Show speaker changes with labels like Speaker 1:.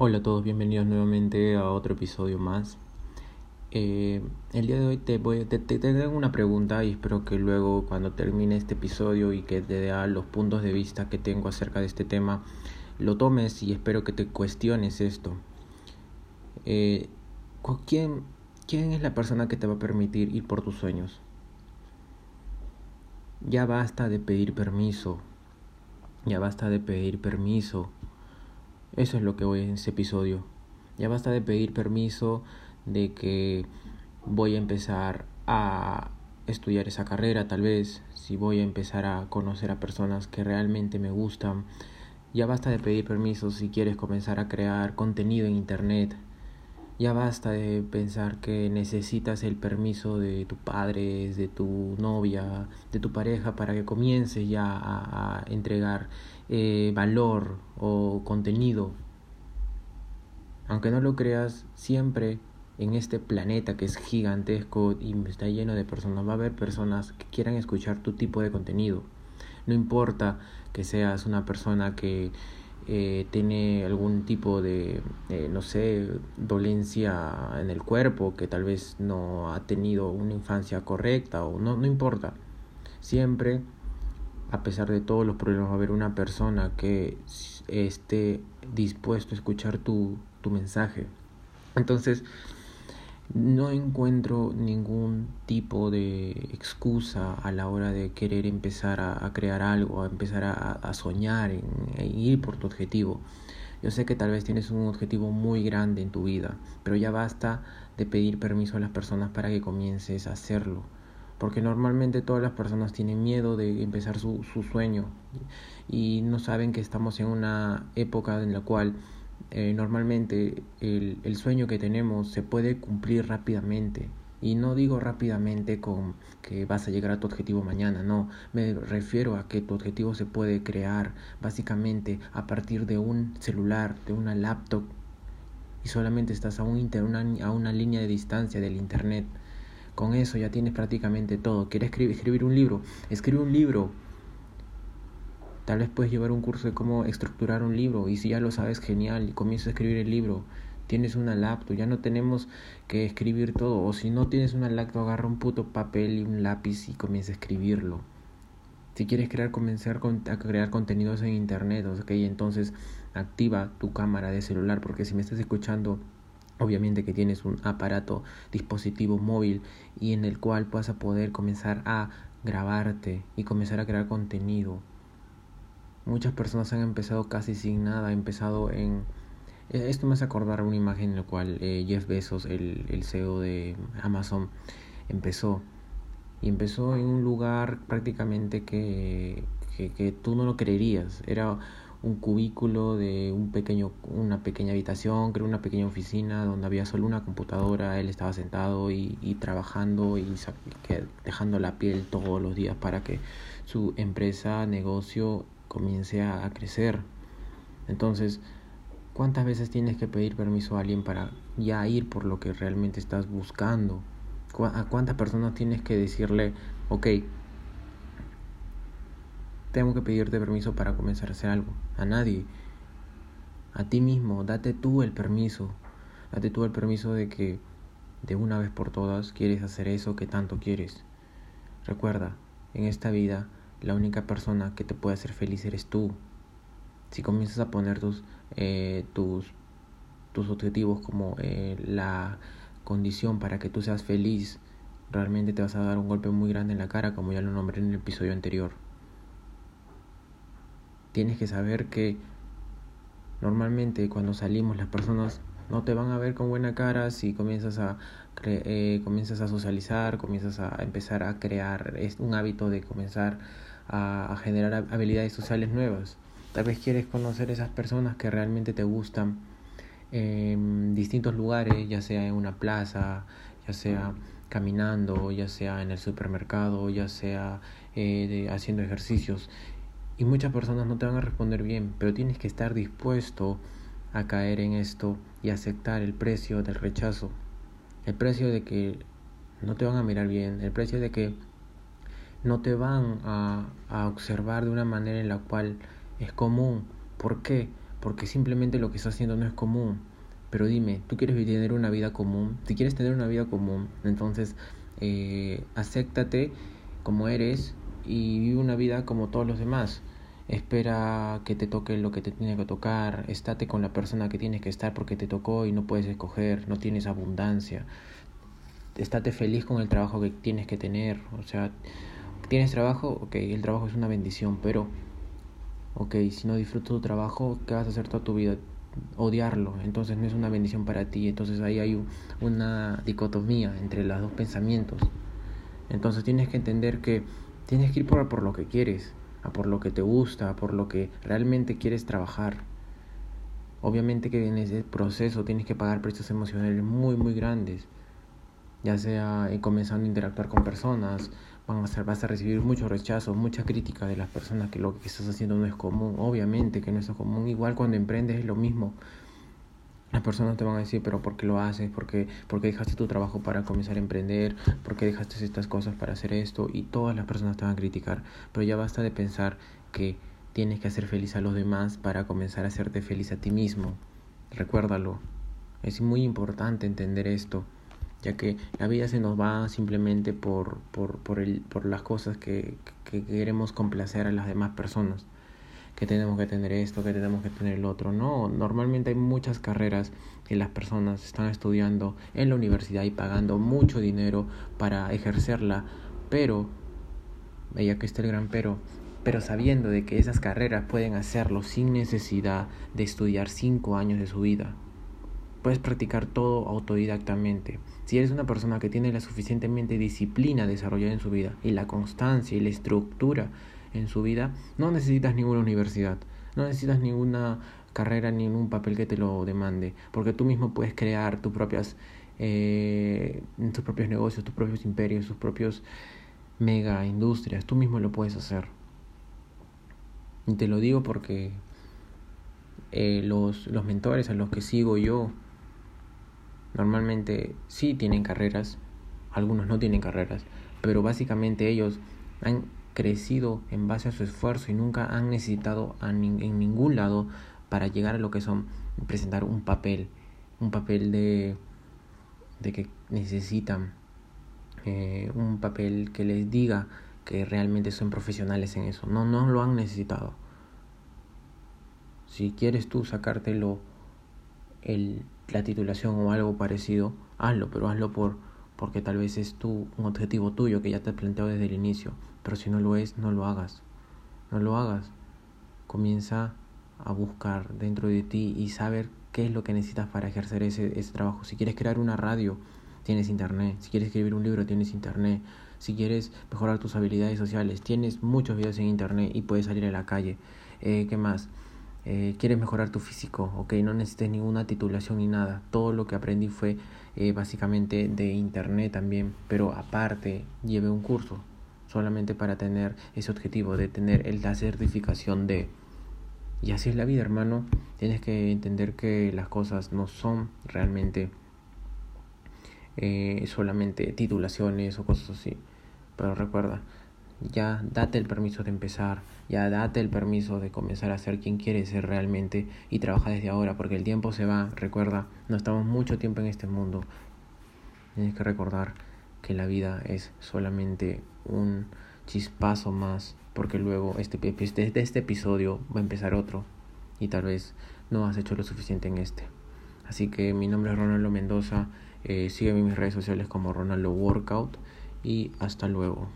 Speaker 1: Hola a todos, bienvenidos nuevamente a otro episodio más. Eh, el día de hoy te voy te, te, tengo una pregunta y espero que luego cuando termine este episodio y que te dé los puntos de vista que tengo acerca de este tema lo tomes y espero que te cuestiones esto. Eh, ¿quién, ¿Quién es la persona que te va a permitir ir por tus sueños? Ya basta de pedir permiso. Ya basta de pedir permiso eso es lo que voy en este episodio. Ya basta de pedir permiso de que voy a empezar a estudiar esa carrera, tal vez, si voy a empezar a conocer a personas que realmente me gustan. Ya basta de pedir permiso si quieres comenzar a crear contenido en Internet. Ya basta de pensar que necesitas el permiso de tu padre, de tu novia, de tu pareja para que comiences ya a, a entregar eh, valor o contenido. Aunque no lo creas, siempre en este planeta que es gigantesco y está lleno de personas, va a haber personas que quieran escuchar tu tipo de contenido. No importa que seas una persona que eh, tiene algún tipo de, eh, no sé, dolencia en el cuerpo, que tal vez no ha tenido una infancia correcta o no, no importa. Siempre a pesar de todos los problemas, va a haber una persona que esté dispuesto a escuchar tu, tu mensaje. Entonces, no encuentro ningún tipo de excusa a la hora de querer empezar a, crear algo, a empezar a, soñar, en, ir por tu objetivo. Yo sé que tal vez tienes un objetivo muy grande en tu vida, pero ya basta de pedir permiso a las personas para que comiences a hacerlo porque normalmente todas las personas tienen miedo de empezar su, su sueño y no saben que estamos en una época en la cual eh, normalmente el, el sueño que tenemos se puede cumplir rápidamente. Y no digo rápidamente con que vas a llegar a tu objetivo mañana, no, me refiero a que tu objetivo se puede crear básicamente a partir de un celular, de una laptop, y solamente estás a, un inter, una, a una línea de distancia del Internet. Con eso ya tienes prácticamente todo. ¿Quieres escribir, un libro? Escribe un libro. Tal vez puedes llevar un curso de cómo estructurar un libro y si ya lo sabes, genial, y comienzas a escribir el libro. Tienes una laptop, ya no tenemos que escribir todo. O si no tienes una laptop, agarra un puto papel y un lápiz y comienza a escribirlo. Si quieres crear, comenzar a crear contenidos en internet, ok, entonces activa tu cámara de celular, porque si me estás escuchando obviamente que tienes un aparato, dispositivo móvil y en el cual vas a poder comenzar a grabarte y comenzar a crear contenido. Muchas personas han empezado casi sin nada, han empezado en... Eh, esto me hace acordar una imagen en la cual eh, Jeff Bezos, el, CEO de Amazon, empezó. Y empezó en un lugar prácticamente que, que, que tú no lo creerías. Era un cubículo de un pequeño, una pequeña habitación, creo una pequeña oficina donde había solo una computadora, él estaba sentado y, trabajando y dejando la piel todos los días para que su empresa, negocio comience a, a crecer. Entonces, ¿cuántas veces tienes que pedir permiso a alguien para ya ir por lo que realmente estás buscando? ¿A cuántas personas tienes que decirle, ok, tengo que pedirte permiso para comenzar a hacer algo. A nadie. A ti mismo. Date tú el permiso. Date tú el permiso de que de una vez por todas quieres hacer eso que tanto quieres. Recuerda, en esta vida la única persona que te puede hacer feliz eres tú. Si comienzas a poner tus, eh, tus, tus objetivos como eh, la condición para que tú seas feliz, realmente te vas a dar un golpe muy grande en la cara, como ya lo nombré en el episodio anterior tienes que saber que normalmente cuando salimos las personas no te van a ver con buena cara si comienzas a eh, comienzas a socializar, comienzas a empezar a crear un hábito de comenzar a, generar habilidades sociales nuevas. Tal vez quieres conocer esas personas que realmente te gustan en distintos lugares, ya sea en una plaza, ya sea caminando, ya sea en el supermercado, ya sea eh, haciendo ejercicios. Y muchas personas no te van a responder bien, pero tienes que estar dispuesto a caer en esto y aceptar el precio del rechazo. El precio de que no te van a mirar bien, el precio de que no te van a, a observar de una manera en la cual es común. ¿Por qué? porque simplemente lo que estás haciendo no es común. Pero dime, ¿tú quieres tener una vida común? Si quieres tener una vida común, entonces eh, acéptate como eres y vive una vida como todos los demás. Espera que te toque lo que te tiene que tocar, estate con la persona que tienes que estar porque te tocó y no puedes escoger, no tienes abundancia. Estate feliz con el trabajo que tienes que tener, o sea, tienes trabajo, ok, el trabajo es una bendición, pero, ok, si no disfrutas tu trabajo, ¿qué vas a hacer toda tu vida? odiarlo, entonces no es una bendición para ti, entonces ahí hay una dicotomía entre los dos pensamientos. Entonces tienes que entender que tienes que ir por, por lo que quieres, a por lo que te gusta, a por lo que realmente quieres trabajar. Obviamente que en ese proceso tienes que pagar precios emocionales muy muy grandes, ya sea comenzando a interactuar con personas, van a vas a recibir mucho rechazo, mucha crítica de las personas que lo que estás haciendo no es común. Obviamente que no es común. Igual cuando emprendes es lo mismo. Las personas te van a decir, pero ¿por qué lo haces? ¿Por qué, ¿Por qué dejaste tu trabajo para comenzar a emprender? ¿Por qué dejaste estas cosas para hacer esto? Y todas las personas te van a criticar. Pero ya basta de pensar que tienes que hacer feliz a los demás para comenzar a hacerte feliz a ti mismo. Recuérdalo. Es muy importante entender esto ya que la vida se nos va simplemente por, por, por, el, por las cosas que, que, queremos complacer a las demás personas, que tenemos que tener esto, que tenemos que tener el otro. No, normalmente hay muchas carreras que las personas están estudiando en la universidad y pagando mucho dinero para ejercerla, pero, ya que está el gran pero, pero sabiendo de que esas carreras pueden hacerlo sin necesidad de estudiar cinco años de su vida. Puedes practicar todo autodidactamente. Si eres una persona que tiene la suficientemente disciplina desarrollada en su vida y la constancia y la estructura en su vida, no necesitas ninguna universidad, no necesitas ninguna carrera, ni ningún papel que te lo demande, porque tú mismo puedes crear tus propias, eh, tus propios negocios, tus propios imperios, tus propios mega industrias, tú mismo lo puedes hacer. Y te lo digo porque eh, los, los mentores a los que sigo yo, normalmente sí tienen carreras, algunos no tienen carreras, pero básicamente ellos han crecido en base a su esfuerzo y nunca han necesitado en ningún lado para llegar a lo que son presentar un papel, un papel de, de que necesitan, eh, un papel que les diga que realmente son profesionales en eso. No, no lo han necesitado. Si quieres tú sacártelo el la titulación o algo parecido, hazlo, pero hazlo por porque tal vez es tu, un objetivo tuyo que ya te has planteado desde el inicio. Pero si no lo es, no lo hagas. No lo hagas. Comienza a buscar dentro de ti y saber qué es lo que necesitas para ejercer ese, ese trabajo. Si quieres crear una radio, tienes internet. Si quieres escribir un libro, tienes internet. Si quieres mejorar tus habilidades sociales, tienes muchos videos en internet y puedes salir a la calle. Eh, ¿Qué más? Eh, quieres mejorar tu físico, ok, no necesites ninguna titulación ni nada. Todo lo que aprendí fue eh, básicamente de internet también, pero aparte llevé un curso solamente para tener ese objetivo de tener la certificación de... Y así es la vida, hermano. Tienes que entender que las cosas no son realmente eh, solamente titulaciones o cosas así. Pero recuerda, ya date el permiso de empezar, ya date el permiso de comenzar a ser quien quieres ser realmente y trabaja desde ahora, porque el tiempo se va, recuerda, no estamos mucho tiempo en este mundo. Tienes que recordar que la vida es solamente un chispazo más, porque luego este, desde este episodio va a empezar otro y tal vez no has hecho lo suficiente en este. Así que mi nombre es Ronaldo Mendoza, eh, sígueme en mis redes sociales como Ronaldo Workout y hasta luego.